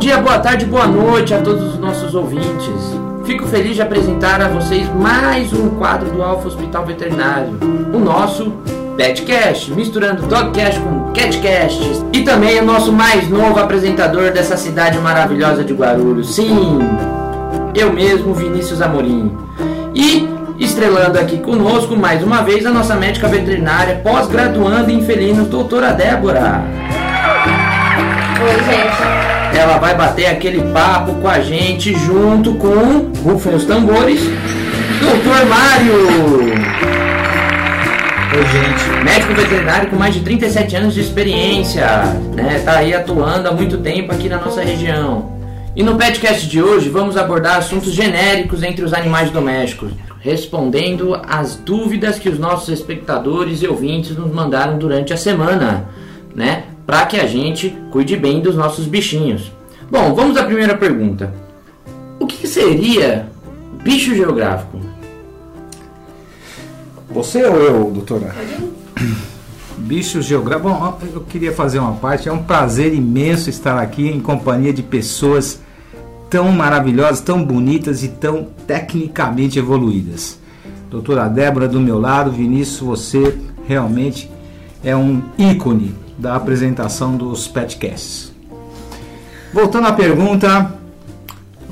dia, boa tarde, boa noite a todos os nossos ouvintes. Fico feliz de apresentar a vocês mais um quadro do Alfa Hospital Veterinário, o nosso Petcast, misturando Dogcast com Catcast. E também o nosso mais novo apresentador dessa cidade maravilhosa de Guarulhos. Sim, eu mesmo, Vinícius Amorim. E estrelando aqui conosco mais uma vez a nossa médica veterinária, pós-graduanda em felinos, doutora Débora. Oi, gente. Ela vai bater aquele papo com a gente junto com, rufem os tambores, doutor Mário. Oi, gente. Médico veterinário com mais de 37 anos de experiência, né? Tá aí atuando há muito tempo aqui na nossa região. E no podcast de hoje vamos abordar assuntos genéricos entre os animais domésticos, respondendo às dúvidas que os nossos espectadores e ouvintes nos mandaram durante a semana, né? Para que a gente cuide bem dos nossos bichinhos. Bom, vamos à primeira pergunta. O que seria bicho geográfico? Você ou eu, doutora? Bicho geográfico. Bom, eu queria fazer uma parte. É um prazer imenso estar aqui em companhia de pessoas tão maravilhosas, tão bonitas e tão tecnicamente evoluídas. Doutora Débora do meu lado, Vinícius, você realmente é um ícone da apresentação dos petcasts. Voltando à pergunta,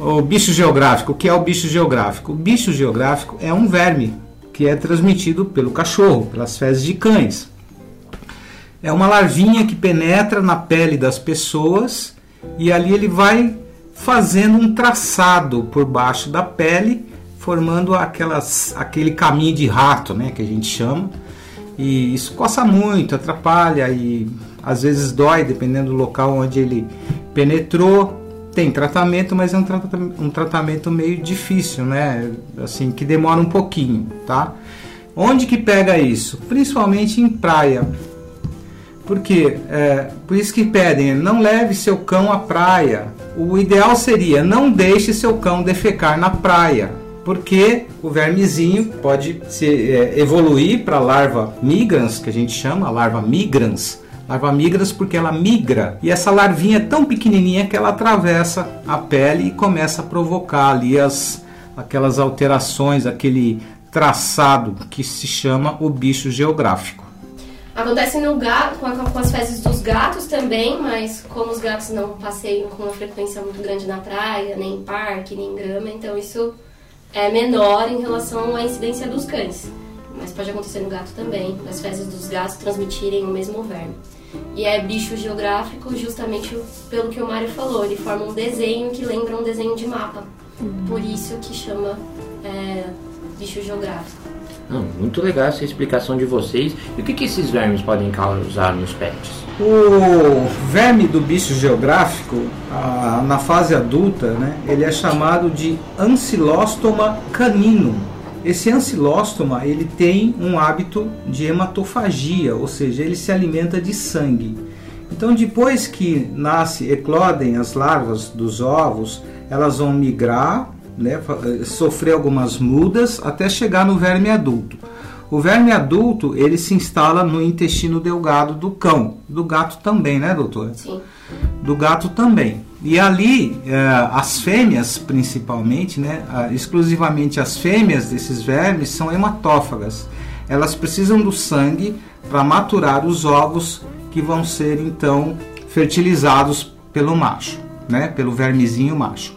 o bicho geográfico, o que é o bicho geográfico? O bicho geográfico é um verme que é transmitido pelo cachorro, pelas fezes de cães. É uma larvinha que penetra na pele das pessoas e ali ele vai fazendo um traçado por baixo da pele, formando aquelas, aquele caminho de rato, né, que a gente chama. E isso coça muito, atrapalha e às vezes dói, dependendo do local onde ele penetrou. Tem tratamento, mas é um, tratamento, um tratamento meio difícil, né? Assim, que demora um pouquinho, tá? Onde que pega isso? Principalmente em praia. Porque é, por isso que pedem, não leve seu cão à praia. O ideal seria não deixe seu cão defecar na praia, porque o vermezinho pode se é, evoluir para larva migrans, que a gente chama, larva migrans, Larva migras porque ela migra e essa larvinha é tão pequenininha que ela atravessa a pele e começa a provocar ali as, aquelas alterações, aquele traçado que se chama o bicho geográfico. Acontece no gato, com, as fezes dos gatos também, mas como os gatos não passeiam com uma frequência muito grande na praia, nem em parque, nem em grama, então isso é menor em relação à incidência dos cães. Mas pode acontecer no gato também, as fezes dos gatos transmitirem o mesmo verme. E é bicho geográfico justamente pelo que o Mário falou, ele forma um desenho que lembra um desenho de mapa. Uhum. Por isso que chama é, bicho geográfico. Não, muito legal essa explicação de vocês. E o que, que esses vermes podem causar nos pets? O verme do bicho geográfico, a, na fase adulta, né, ele é chamado de ancilóstoma canino esse ancilóstoma ele tem um hábito de hematofagia, ou seja, ele se alimenta de sangue. Então, depois que nasce, eclodem as larvas dos ovos, elas vão migrar, né, eh, sofrer algumas mudas até chegar no verme adulto. O verme adulto ele se instala no intestino delgado do cão, do gato também, né, doutor? Sim. Do gato também. E ali, eh, as fêmeas principalmente, né, exclusivamente as fêmeas desses vermes são hematófagas. Elas precisam do sangue para maturar os ovos que vão ser então fertilizados pelo macho, né, pelo vermezinho macho.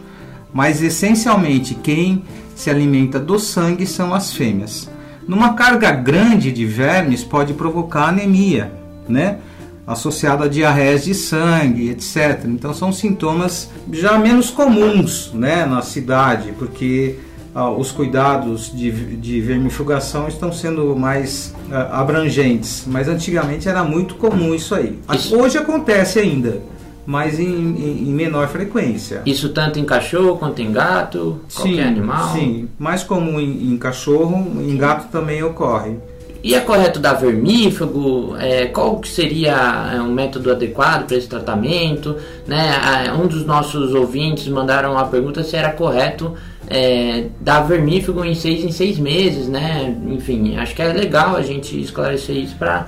Mas essencialmente quem se alimenta do sangue são as fêmeas. Numa carga grande de vermes pode provocar anemia, né? Associado a diarreias de sangue, etc. Então são sintomas já menos comuns né, na cidade, porque ah, os cuidados de, de vermifugação estão sendo mais ah, abrangentes. Mas antigamente era muito comum isso aí. Isso. Hoje acontece ainda, mas em, em, em, menor frequência. Isso tanto em cachorro quanto em gato, sim, qualquer animal? Sim, mais comum em, em cachorro, em gato também ocorre. E é correto dar vermífugo? É, qual que seria é, um método adequado para esse tratamento? Né? Um dos nossos ouvintes mandaram uma pergunta se era correto é, dar vermífugo em seis em seis meses, né? Enfim, acho que é legal a gente esclarecer isso para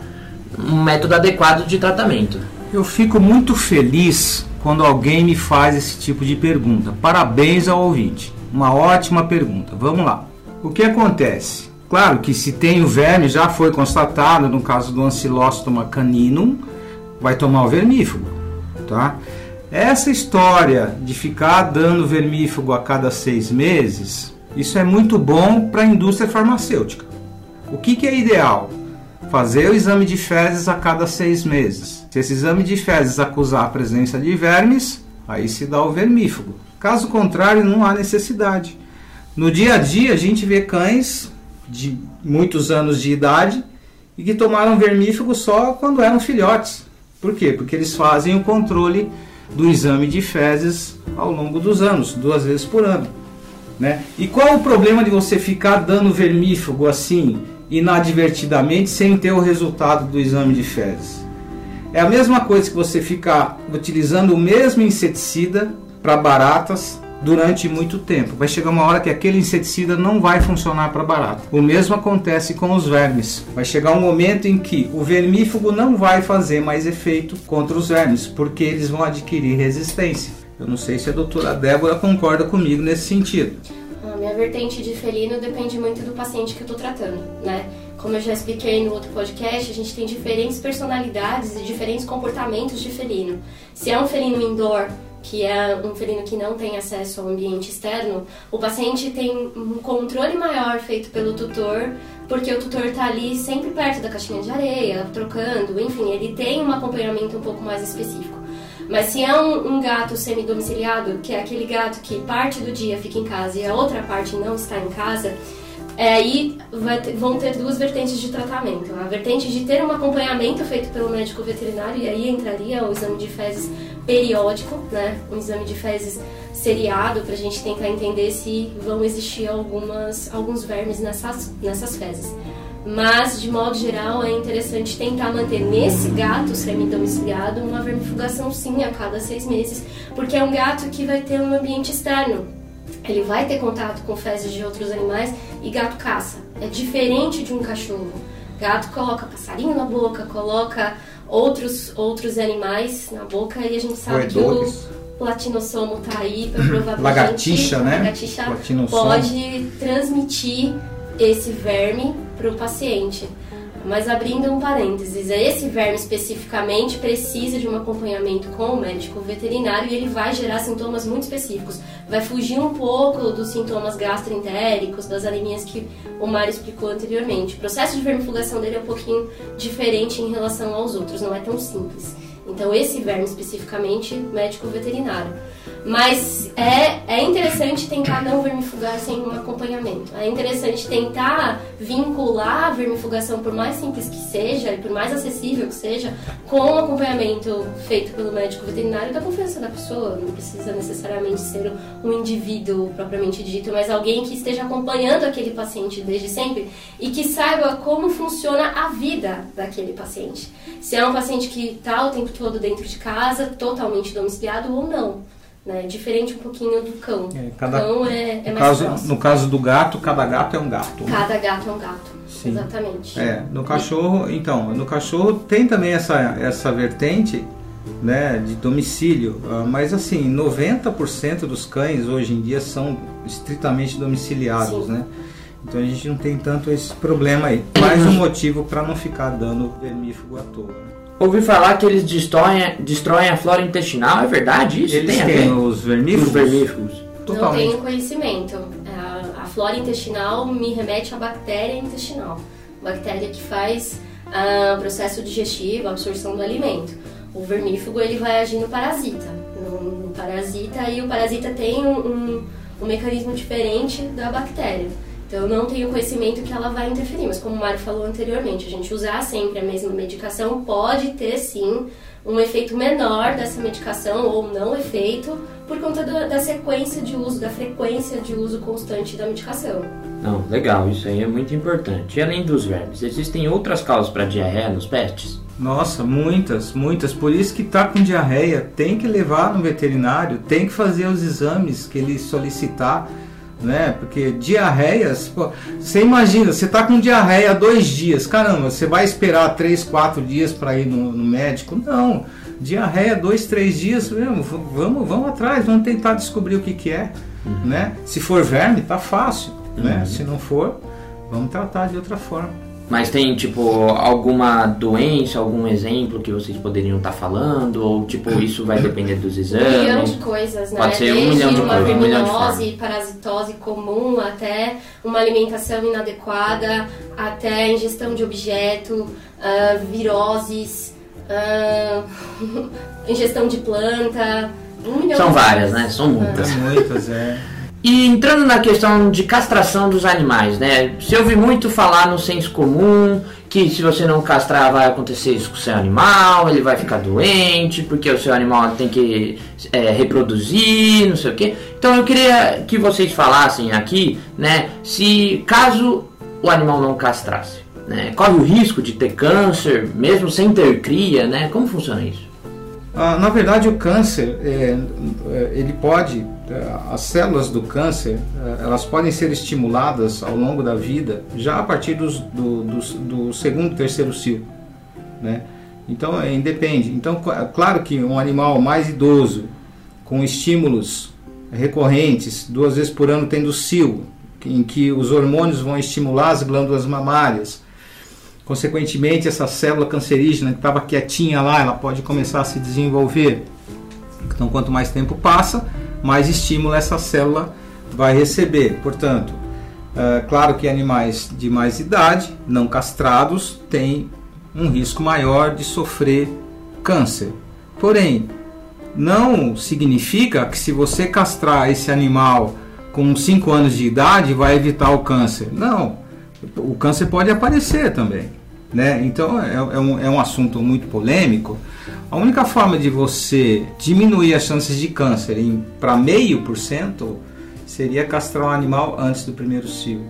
um método adequado de tratamento. Eu fico muito feliz quando alguém me faz esse tipo de pergunta. Parabéns ao ouvinte. Uma ótima pergunta. Vamos lá. O que acontece? Claro que se tem o verme, já foi constatado no caso do Ancylostoma caninum, vai tomar o vermífugo, tá? Essa história de ficar dando vermífugo a cada seis meses, isso é muito bom para a indústria farmacêutica. O que, que é ideal? Fazer o exame de fezes a cada seis meses. Se esse exame de fezes acusar a presença de vermes, aí se dá o vermífugo. Caso contrário, não há necessidade. No dia a dia, a gente vê cães de muitos anos de idade e que tomaram vermífugo só quando eram filhotes. Por quê? Porque eles fazem o controle do exame de fezes ao longo dos anos, duas vezes por ano. Né? E qual o problema de você ficar dando vermífugo assim, inadvertidamente, sem ter o resultado do exame de fezes? É a mesma coisa que você ficar utilizando o mesmo inseticida para baratas durante muito tempo. Vai chegar uma hora que aquele inseticida não vai funcionar para barata. O mesmo acontece com os vermes. Vai chegar um momento em que o vermífugo não vai fazer mais efeito contra os vermes, porque eles vão adquirir resistência. Eu não sei se a doutora Débora concorda comigo nesse sentido. A minha vertente de felino depende muito do paciente que eu estou tratando, né? Como eu já expliquei no outro podcast, a gente tem diferentes personalidades e diferentes comportamentos de felino. Se é um felino indoor, que é um felino que não tem acesso ao ambiente externo, o paciente tem um controle maior feito pelo tutor, porque o tutor está ali sempre perto da caixinha de areia, trocando, enfim, ele tem um acompanhamento um pouco mais específico. Mas se é um, um gato semi-domiciliado, que é aquele gato que parte do dia fica em casa e a outra parte não está em casa, é, aí ter, vão ter duas vertentes de tratamento. A vertente de ter um acompanhamento feito pelo médico veterinário, e aí entraria o exame de fezes periódico, né? um exame de fezes seriado, para a gente tentar entender se vão existir algumas, alguns vermes nessas, nessas fezes. Mas, de modo geral, é interessante tentar manter nesse gato semi-domiciliado uma vermifugação sim a cada seis meses, porque é um gato que vai ter um ambiente externo ele vai ter contato com fezes de outros animais e gato caça. É diferente de um cachorro. Gato coloca passarinho na boca, coloca outros, outros animais na boca e a gente sabe Roedores. que o platinossomo tá aí para provar Lagartixa, gente, né? Lagartixa pode transmitir esse verme para o paciente. Mas abrindo um parênteses, esse verme especificamente precisa de um acompanhamento com o médico veterinário e ele vai gerar sintomas muito específicos. Vai fugir um pouco dos sintomas gastroentéricos, das anemias que o Mário explicou anteriormente. O processo de vermifugação dele é um pouquinho diferente em relação aos outros, não é tão simples. Então, esse verme especificamente, médico veterinário. Mas é, é interessante tentar não vermifugar sem um acompanhamento. É interessante tentar vincular a vermifugação, por mais simples que seja e por mais acessível que seja, com o acompanhamento feito pelo médico veterinário da confiança da pessoa. Não precisa necessariamente ser um indivíduo propriamente dito, mas alguém que esteja acompanhando aquele paciente desde sempre e que saiba como funciona a vida daquele paciente. Se é um paciente que está o tempo todo dentro de casa, totalmente domiciliado ou não. Né? Diferente um pouquinho do cão. É, cada, cão é, é mais caso, próximo. No caso do gato, cada gato é um gato. Né? Cada gato é um gato. Sim. Exatamente. É, no cachorro, então, no cachorro tem também essa, essa vertente né, de domicílio, ah, mas assim, 90% dos cães hoje em dia são estritamente domiciliados, Sim. né? Então a gente não tem tanto esse problema aí. Mais um motivo para não ficar dando vermífugo à toa. Né? Ouvi falar que eles destroem, destroem a flora intestinal, é verdade isso? Eles tem têm os vermífugos? Os vermífugos. Totalmente. Não tenho conhecimento. A, a, flora intestinal me remete à bactéria intestinal. Bactéria que faz ah, o processo digestivo, a absorção do alimento. O vermífugo ele vai agir no parasita. No, no parasita e o parasita tem um, um, um mecanismo diferente da bactéria. Então, eu não tenho conhecimento que ela vai interferir, mas como o Mário falou anteriormente, a gente usar sempre a mesma medicação pode ter sim um efeito menor dessa medicação ou não efeito por conta do, da sequência de uso, da frequência de uso constante da medicação. Não, legal, isso aí é muito importante. E além dos vermes, existem outras causas para diarreia nos pets? Nossa, muitas, muitas. Por isso que tá com diarreia, tem que levar no veterinário, tem que fazer os exames que ele solicitar né? Porque diarreias, pô, você imagina, você tá com diarreia há dois dias, caramba, você vai esperar três, quatro dias para ir no, no, médico? Não, Diarreia, dois, três dias, vamos, vamos atrás, vamos tentar descobrir o que, que é. Uhum. Né? Se for verme, tá fácil. Né? Uhum. Se não for, vamos tratar de outra forma. Mas tem, tipo, alguma doença, algum exemplo que vocês poderiam estar tá falando? Ou, tipo, isso vai depender dos exames? Um milhão de coisas, né? Pode ser um Desde milhão de uma coisas, um milhão de parasitose comum, até uma alimentação inadequada, até ingestão de objeto, uh, viroses, uh, ingestão de planta... Um São várias, né? São muitas. São muitas, é. E entrando na questão de castração dos animais, né? Se ouve muito falar no senso comum que se você não castrar vai acontecer isso com o seu animal, ele vai ficar doente, porque o seu animal tem que é, reproduzir, não sei o quê. Então eu queria que vocês falassem aqui, né? Se caso o animal não castrasse, né? Corre o risco de ter câncer, mesmo sem ter cria, né? Como funciona isso? Ah, na verdade, o câncer, é, é, ele pode, as células do câncer, é, elas podem ser estimuladas ao longo da vida, já a partir dos, do, do, do segundo, terceiro cio, né? Então, é, independe. Então, claro que um animal mais idoso, com estímulos recorrentes, duas vezes por ano tendo cio, em que os hormônios vão estimular as glândulas mamárias, Consequentemente, essa célula cancerígena que estava quietinha lá, ela pode começar a se desenvolver. Então, quanto mais tempo passa, mais estímulo essa célula vai receber. Portanto, é claro que animais de mais idade, não castrados, têm um risco maior de sofrer câncer. Porém, não significa que se você castrar esse animal com 5 anos de idade vai evitar o câncer. Não o câncer pode aparecer também. Né? Então é, é, um, é um assunto muito polêmico. A única forma de você diminuir as chances de câncer para meio por cento seria castrar um animal antes do primeiro cio.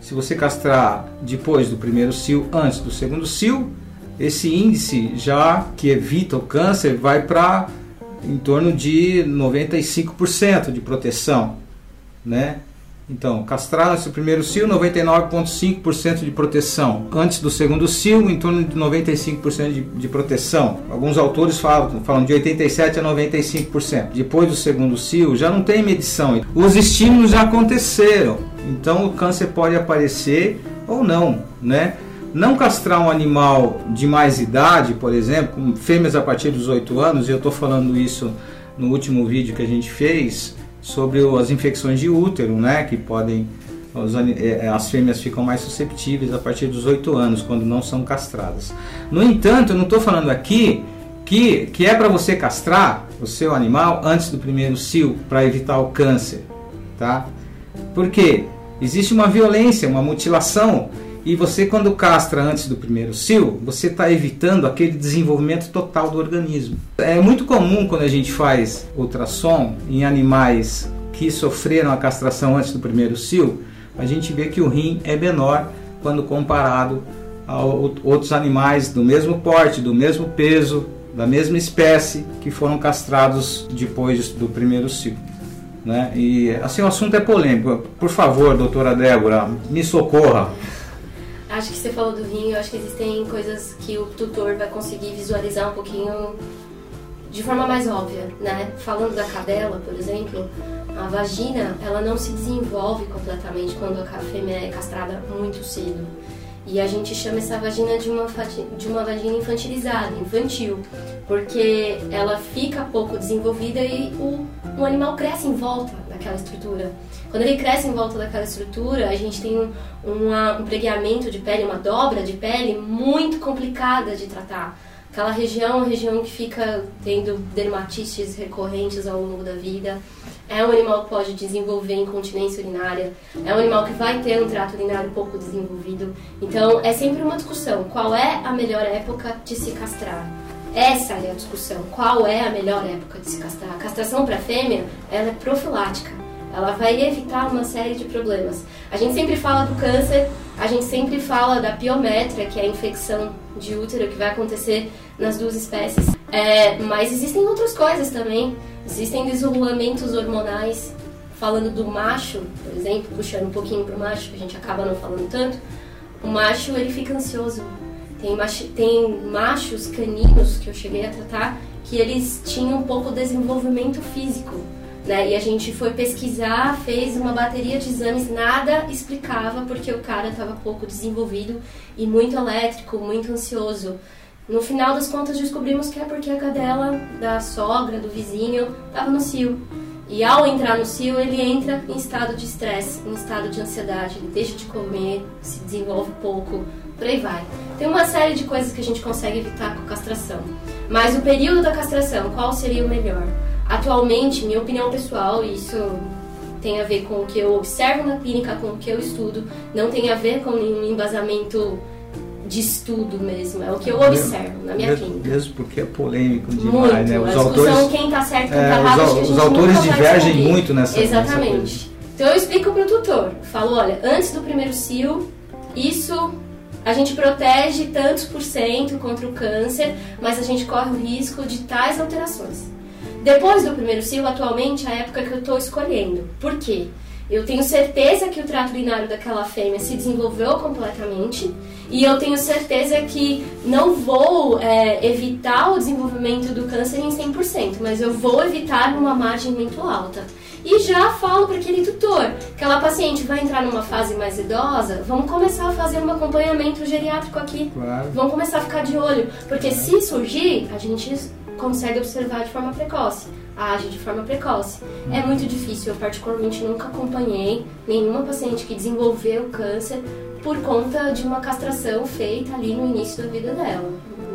Se você castrar depois do primeiro cio, antes do segundo cio, esse índice já que evita o câncer vai para em torno de 95% de proteção, né? Então, castrar antes do primeiro cio, 99,5% de proteção. Antes do segundo cio, em torno de 95% de, de, proteção. Alguns autores falam, falam de 87% a 95%. Depois do segundo cio, já não tem medição. Os estímulos já aconteceram. Então, o câncer pode aparecer ou não, né? Não castrar um animal de mais idade, por exemplo, com fêmeas a partir dos 8 anos, e eu estou falando isso no último vídeo que a gente fez, sobre as infecções de útero, né, que podem é, é, as fêmeas ficam mais susceptíveis a partir dos 8 anos, quando não são castradas. No entanto, eu não estou falando aqui que, que é para você castrar o seu animal antes do primeiro cio para evitar o câncer, tá? Porque existe uma violência, uma mutilação e você, quando castra antes do primeiro cio, você está evitando aquele desenvolvimento total do organismo. É muito comum quando a gente faz ultrassom em animais que sofreram a castração antes do primeiro cio, a gente vê que o rim é menor quando comparado a outros animais do mesmo porte, do mesmo peso, da mesma espécie que foram castrados depois do primeiro cio. Né? E assim o assunto é polêmico. Por favor, doutora Débora, me socorra. Acho que você falou do rim, eu acho que existem coisas que o tutor vai conseguir visualizar um pouquinho de forma mais óbvia, né? Falando da cadela, por exemplo, a vagina, ela não se desenvolve completamente quando a fêmea é castrada muito cedo. E a gente chama essa vagina de uma, de uma vagina infantilizada, infantil, porque ela fica pouco desenvolvida e o, o animal cresce em volta daquela estrutura. Quando ele cresce em volta daquela estrutura, a gente tem um, um pregueamento de pele, uma dobra de pele muito complicada de tratar. Aquela região, região que fica tendo dermatites recorrentes ao longo da vida. É um animal que pode desenvolver incontinência urinária. É um animal que vai ter um trato urinário pouco desenvolvido. Então, é sempre uma discussão. Qual é a melhor época de se castrar? Essa é a discussão. Qual é a melhor época de se castrar? A castração para fêmea, ela é profilática ela vai evitar uma série de problemas. A gente sempre fala do câncer, a gente sempre fala da piométria, que é a infecção de útero que vai acontecer nas duas espécies. É, mas existem outras coisas também. Existem desregulamentos hormonais. Falando do macho, por exemplo, puxando um pouquinho para o macho, que a gente acaba não falando tanto, o macho ele fica ansioso Tem, machi, tem machos caninos que eu cheguei a tratar que eles tinham um pouco desenvolvimento físico. Né? E a gente foi pesquisar, fez uma bateria de exames, nada explicava porque o cara estava pouco desenvolvido e muito elétrico, muito ansioso. No final das contas descobrimos que é porque a cadela da sogra, do vizinho, estava no cio. E ao entrar no cio, ele entra em estado de estresse, em estado de ansiedade, ele deixa de comer, se desenvolve pouco, por aí vai. Tem uma série de coisas que a gente consegue evitar com castração. Mas o período da castração, qual seria o melhor? Atualmente, minha opinião pessoal, isso tem a ver com o que eu observo na clínica, com o que eu estudo, não tem a ver com nenhum embasamento de estudo mesmo, é o que eu observo na minha mesmo, clínica. Mesmo porque é polêmico demais, muito. né? Os a autores, quem está certo, quem é, errado, os, os autores divergem muito nessa Exatamente. Nessa então eu explico para o tutor, falo, olha, antes do primeiro cio, isso a gente protege tantos por cento contra o câncer, mas a gente corre o risco de tais alterações. Depois do primeiro cio, atualmente, é a época que eu estou escolhendo. Por quê? Eu tenho certeza que o trato urinário daquela fêmea se desenvolveu completamente e eu tenho certeza que não vou é, evitar o desenvolvimento do câncer em 100%, mas eu vou evitar numa margem muito alta. E já falo para aquele tutor, aquela paciente vai entrar numa fase mais idosa, vamos começar a fazer um acompanhamento geriátrico aqui. Claro. Vamos começar a ficar de olho, porque se surgir, a gente consegue observar de forma precoce age de forma precoce. É muito difícil, eu particularmente nunca acompanhei nenhuma paciente que desenvolveu câncer por conta de uma castração feita ali no início da vida dela.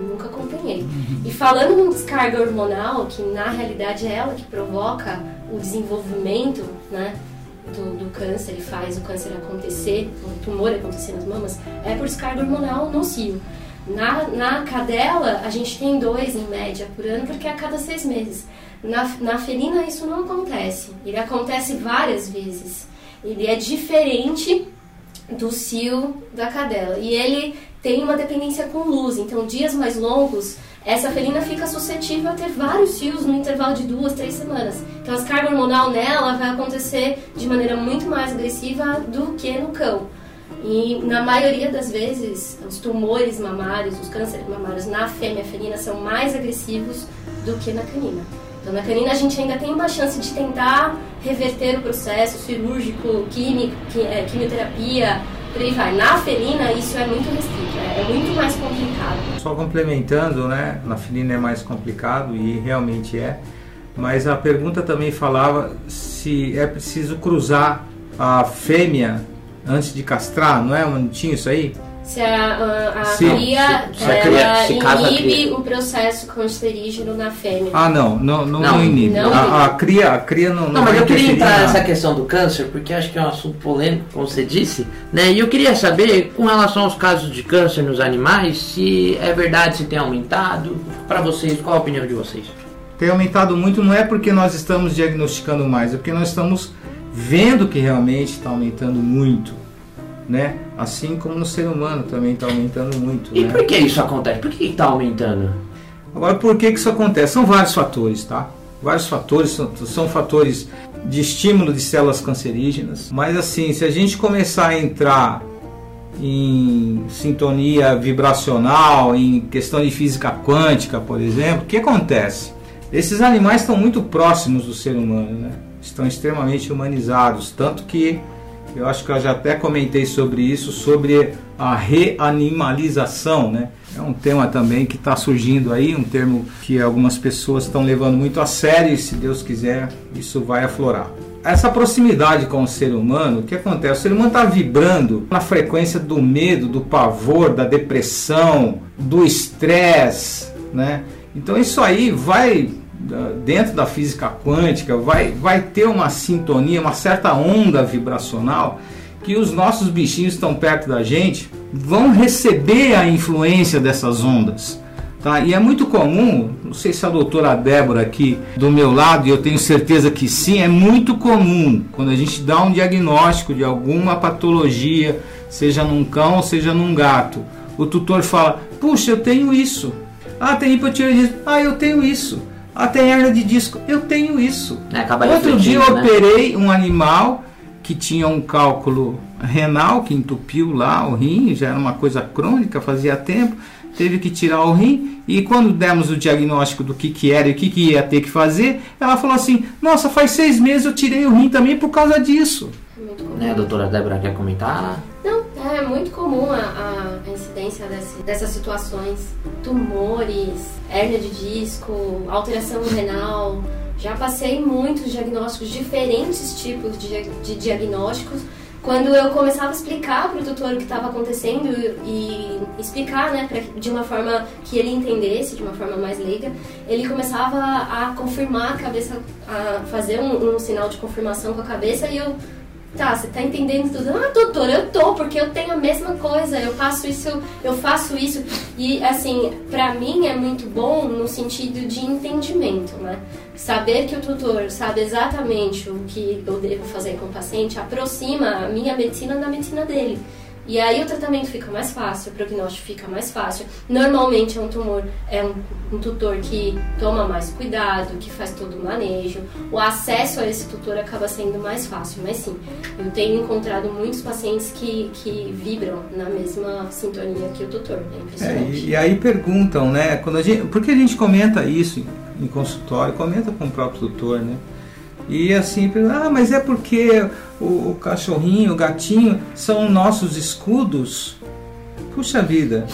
Nunca acompanhei. E falando em descarga hormonal, que na realidade é ela que provoca o desenvolvimento, né? Do, do, câncer e faz o câncer acontecer, o tumor acontecer nas mamas, é por descarga hormonal no cio. Na, na cadela, a gente tem dois em média por ano, porque é a cada seis meses. Na, na felina, isso não acontece. Ele acontece várias vezes. Ele é diferente do cio da cadela. E ele tem uma dependência com luz. Então, dias mais longos, essa felina fica suscetível a ter vários cios no intervalo de duas, três semanas. Então, a carga hormonal nela vai acontecer de maneira muito mais agressiva do que no cão. E na maioria das vezes, os tumores mamários, os cânceres mamários na fêmea felina são mais agressivos do que na canina. Então, na canina a gente ainda tem uma chance de tentar reverter o processo cirúrgico, químico, é, quimioterapia, por aí vai. Na felina isso é muito restrito, é, é muito mais complicado. Só complementando, né? Na felina é mais complicado e realmente é. Mas a pergunta também falava se é preciso cruzar a fêmea antes de castrar, não é? Não tinha isso aí? Se a, a, a se, cria, se, se ela inibe o processo cancerígeno na fêmea. Ah, não, não, não, não, não inibe. Não a, a, cria, a cria não. Não, não mas eu queria entrar nessa questão do câncer, porque acho que é um assunto polêmico, como você disse, né? E eu queria saber, com relação aos casos de câncer nos animais, se é verdade, se tem aumentado. Para vocês, qual a opinião de vocês? Tem aumentado muito, não é porque nós estamos diagnosticando mais, é porque nós estamos vendo que realmente está aumentando muito, né? Assim como no ser humano também está aumentando muito. E né? por que isso acontece? Por que está aumentando? Agora, por que, que isso acontece? São vários fatores, tá? Vários fatores, são, são fatores de estímulo de células cancerígenas. Mas assim, se a gente começar a entrar em sintonia vibracional, em questão de física quântica, por exemplo, o que acontece? Esses animais estão muito próximos do ser humano, né? Estão extremamente humanizados, tanto que eu acho que eu já até comentei sobre isso, sobre a reanimalização, né? É um tema também que está surgindo aí, um termo que algumas pessoas estão levando muito a sério e se Deus quiser isso vai aflorar. Essa proximidade com o ser humano, o que acontece? O ser humano está vibrando na frequência do medo, do pavor, da depressão, do estresse, né? Então isso aí vai dentro da física quântica, vai, vai ter uma sintonia, uma certa onda vibracional que os nossos bichinhos estão perto da gente vão receber a influência dessas ondas. Tá? E é muito comum, não sei se a doutora Débora aqui do meu lado, e eu tenho certeza que sim, é muito comum quando a gente dá um diagnóstico de alguma patologia, seja num cão, seja num gato, o tutor fala: Puxa, eu tenho isso. Ah, tem hipotireoidismo. Ah, eu tenho isso. Até hernia de disco, eu tenho isso. É, Outro dia eu né? operei um animal que tinha um cálculo renal que entupiu lá o rim, já era uma coisa crônica, fazia tempo, teve que tirar o rim e quando demos o diagnóstico do que, que era e o que, que ia ter que fazer, ela falou assim: Nossa, faz seis meses eu tirei o rim também por causa disso. Muito comum. Né, a doutora Débora quer comentar? Não, é muito comum a, a incidência desse, dessas situações: tumores, hérnia de disco, alteração renal. Já passei muitos diagnósticos, diferentes tipos de, de diagnósticos quando eu começava a explicar para o tutor o que estava acontecendo e explicar, né, pra, de uma forma que ele entendesse, de uma forma mais leiga, ele começava a confirmar a cabeça, a fazer um, um sinal de confirmação com a cabeça e eu Tá, você tá entendendo tudo. Ah, doutor, eu tô, porque eu tenho a mesma coisa, eu faço isso, eu faço isso. E assim, pra mim é muito bom no sentido de entendimento, né? Saber que o tutor sabe exatamente o que eu devo fazer com o paciente aproxima a minha medicina da medicina dele. E aí o tratamento fica mais fácil, o prognóstico fica mais fácil. Normalmente é um tumor, é um, um, tutor que toma mais cuidado, que faz todo o manejo. O acesso a esse tutor acaba sendo mais fácil. Mas sim, eu tenho encontrado muitos pacientes que, que vibram na mesma sintonia que o tutor. É impressionante. É, e, e, aí perguntam, né? Quando a gente, por que a gente comenta isso em, em consultório? Comenta com o próprio tutor, né? E assim, ah, mas é porque o, o cachorrinho, o gatinho são nossos escudos? Puxa vida,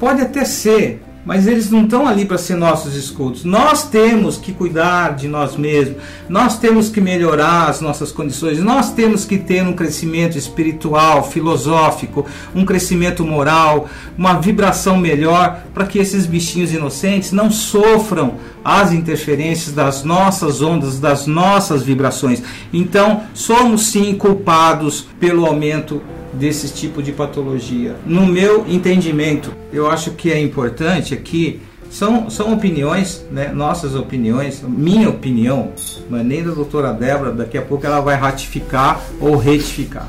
pode até ser, mas eles não estão ali para ser nossos escudos. Nós temos que cuidar de nós mesmos, nós temos que melhorar as nossas condições, nós temos que ter um crescimento espiritual, filosófico, um crescimento moral, uma vibração melhor para que esses bichinhos inocentes não sofram as interferências das nossas ondas, das nossas vibrações. Então, somos sim culpados pelo aumento desse tipo de patologia. No meu entendimento, eu acho que é importante aqui são, são opiniões, né, nossas opiniões, minha opinião, é nem da doutora Débora, daqui a pouco ela vai ratificar ou retificar.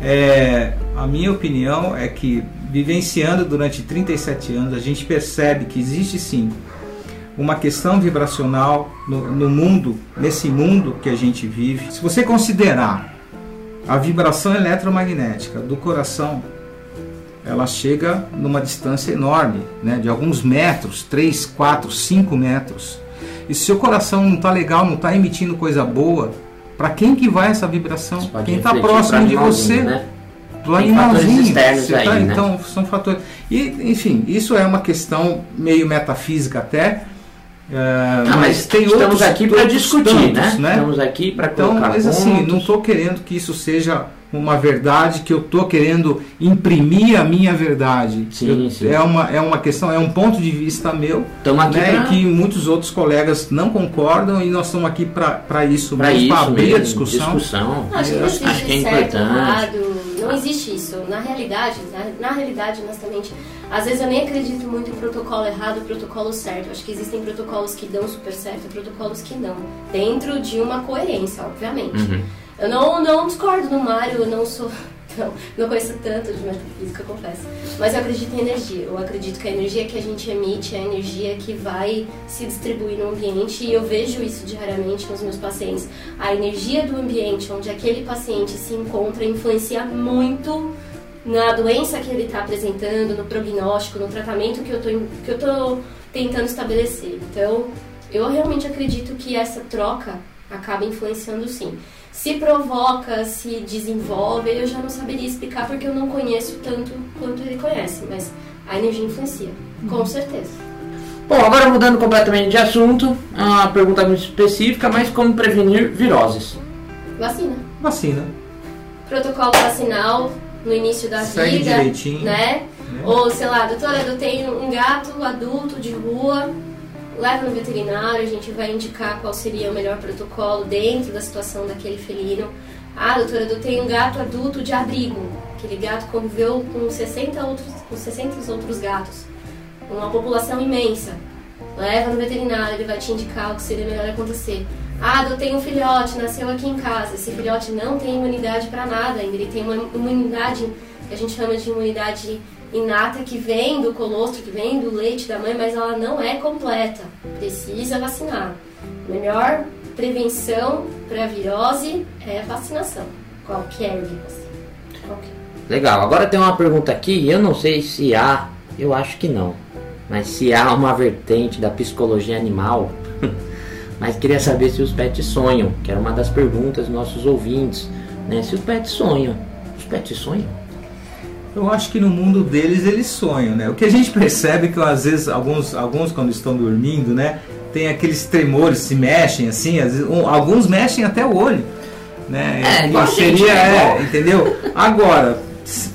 É, a minha opinião é que, vivenciando durante 37 anos, a gente percebe que existe sim uma questão vibracional no, no mundo, nesse mundo que a gente vive. Se você considerar a vibração eletromagnética do coração ela chega numa distância enorme, né, de alguns metros, 3, 4, 5 metros. E se o coração não está legal, não está emitindo coisa boa, para quem que vai essa vibração? Quem está próximo de você? Né? Do animalzinho. Tá, aí, né? Então, são fatores. E, enfim, isso é uma questão meio metafísica até, Uh, não, mas, tem estamos outros, aqui para discutir, tantos, né? né? Estamos aqui para então, colocar mas assim, pontos. assim, não estou querendo que isso seja uma verdade que eu estou querendo imprimir a minha verdade. Sim, eu, sim. É, uma, é uma questão, é um ponto de vista meu, né, pra... que muitos outros colegas não concordam e nós estamos aqui para isso, para abrir a discussão. discussão. Acho que, acho, acho que é certo, importante. não existe isso. Na realidade, na, na realidade, honestamente, às vezes eu nem acredito muito em protocolo errado e protocolo certo. Acho que existem protocolos que dão super certo e protocolos que não. Dentro de uma coerência, obviamente. Uhum. Eu não, não discordo do Mário, eu não sou. Não, não conheço tanto de metafísica, confesso. Mas eu acredito em energia. Eu acredito que a energia que a gente emite é a energia que vai se distribuir no ambiente e eu vejo isso diariamente nos meus pacientes. A energia do ambiente onde aquele paciente se encontra influencia muito na doença que ele está apresentando, no prognóstico, no tratamento que eu estou tentando estabelecer. Então, eu realmente acredito que essa troca acaba influenciando sim se provoca, se desenvolve, eu já não saberia explicar porque eu não conheço tanto quanto ele conhece, mas a energia influencia, com uhum. certeza. Bom, agora mudando completamente de assunto, uma pergunta muito específica, mas como prevenir viroses? Vacina. Vacina. Protocolo vacinal no início da Segue vida, direitinho. né? né? Ou sei lá, doutora, eu tenho um gato adulto de rua, leva no veterinário, a gente vai indicar qual seria o melhor protocolo dentro da situação daquele felino. Ah, doutora, eu tenho um gato adulto de abrigo. Aquele gato conviveu com 60 outros, com 60 outros gatos. Uma população imensa. Leva no veterinário, ele vai te indicar o que seria melhor acontecer. Ah, eu tenho um filhote, nasceu aqui em casa. Esse filhote não tem imunidade para nada ainda. Ele tem uma imunidade que a gente chama de imunidade inata que vem do colostro, que vem do leite da mãe, mas ela não é completa. Precisa vacinar. Melhor prevenção para virose é vacinação. Qualquer vírus. qualquer. Legal. Agora tem uma pergunta aqui, eu não sei se há, eu acho que não, mas se há uma vertente da psicologia animal, mas queria saber se os pets sonham, que era uma das perguntas dos nossos ouvintes, né? Se os pets sonham. Os pets sonham? Eu acho que no mundo deles eles sonham, né? O que a gente percebe é que às vezes alguns, alguns quando estão dormindo, né, tem aqueles tremores, se mexem assim, vezes, um, alguns mexem até o olho, né? É, e seria, é, entendeu? Agora,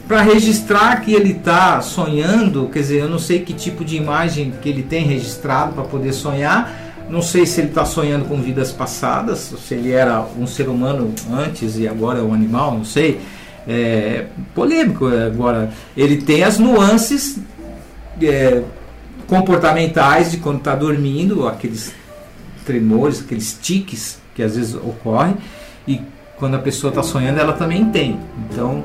para registrar que ele está sonhando, quer dizer, eu não sei que tipo de imagem que ele tem registrado para poder sonhar. Não sei se ele está sonhando com vidas passadas, se ele era um ser humano antes e agora é um animal, não sei é, polêmico. Agora, ele tem as nuances é, comportamentais de quando está dormindo, aqueles tremores, aqueles tiques que às vezes ocorrem, e quando a pessoa está sonhando, ela também tem. Então,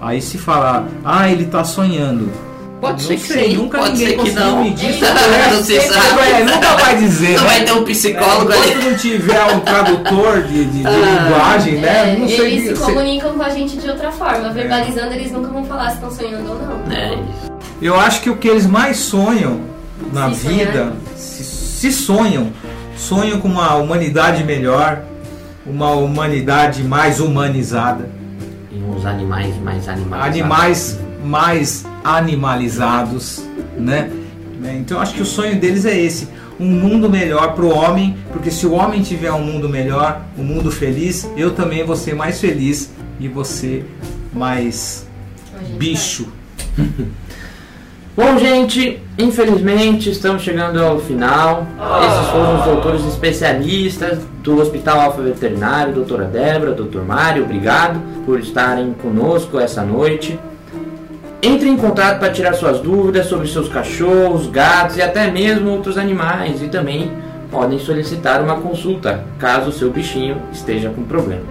aí se fala, ah, ele está sonhando. Pode não ser que sei, sim, nunca pode ninguém ser que não. medir isso. não se sabe. É, nunca vai dizer. Não né? vai ter um psicólogo é, ali. Enquanto não tiver um tradutor de, de, de ah, linguagem, né? É, não sei eles se comunicam com a gente de outra forma. Verbalizando, eles nunca vão falar se estão sonhando ou não. É isso. Eu acho que o que eles mais sonham na se vida, se, se sonham, sonham com uma humanidade melhor, uma humanidade mais humanizada. E uns animais mais animalizados. Animais mais animalizados, né? né? Então acho que o sonho deles é esse, um mundo melhor para o homem, porque se o homem tiver um mundo melhor, um mundo feliz, eu também vou ser mais feliz e você mais bicho. Bom, gente, infelizmente estamos chegando ao final. Esses foram os doutores especialistas do Hospital Alfa Veterinário, doutora Débora, doutor Mário, obrigado por estarem conosco essa noite. Entre em contato para tirar suas dúvidas sobre seus cachorros, gatos e até mesmo outros animais e também podem solicitar uma consulta caso o seu bichinho esteja com problema.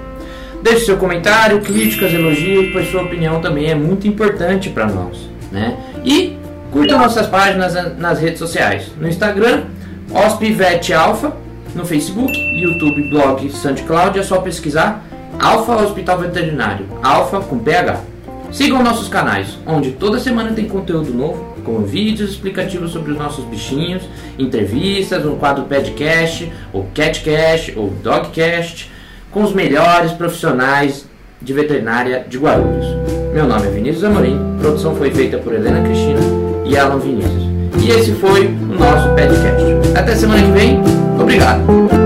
Deixe seu comentário, críticas, elogios, pois sua opinião também é muito importante para nós. Né? E curta nossas páginas nas redes sociais. No Instagram, Hospivet Alfa, no Facebook, YouTube, blog, SoundCloud, é só pesquisar Alfa Hospital Veterinário, Alfa com PH. Sigam nossos canais, onde toda semana tem conteúdo novo, com vídeos explicativos sobre os nossos bichinhos, entrevistas, um quadro podcast, ou catcast, ou dogcast, com os melhores profissionais de veterinária de Guarulhos. Meu nome é Vinícius Amorim, produção foi feita por Helena Cristina e Alan Vinícius. E esse foi o nosso podcast. Até semana que vem, obrigado!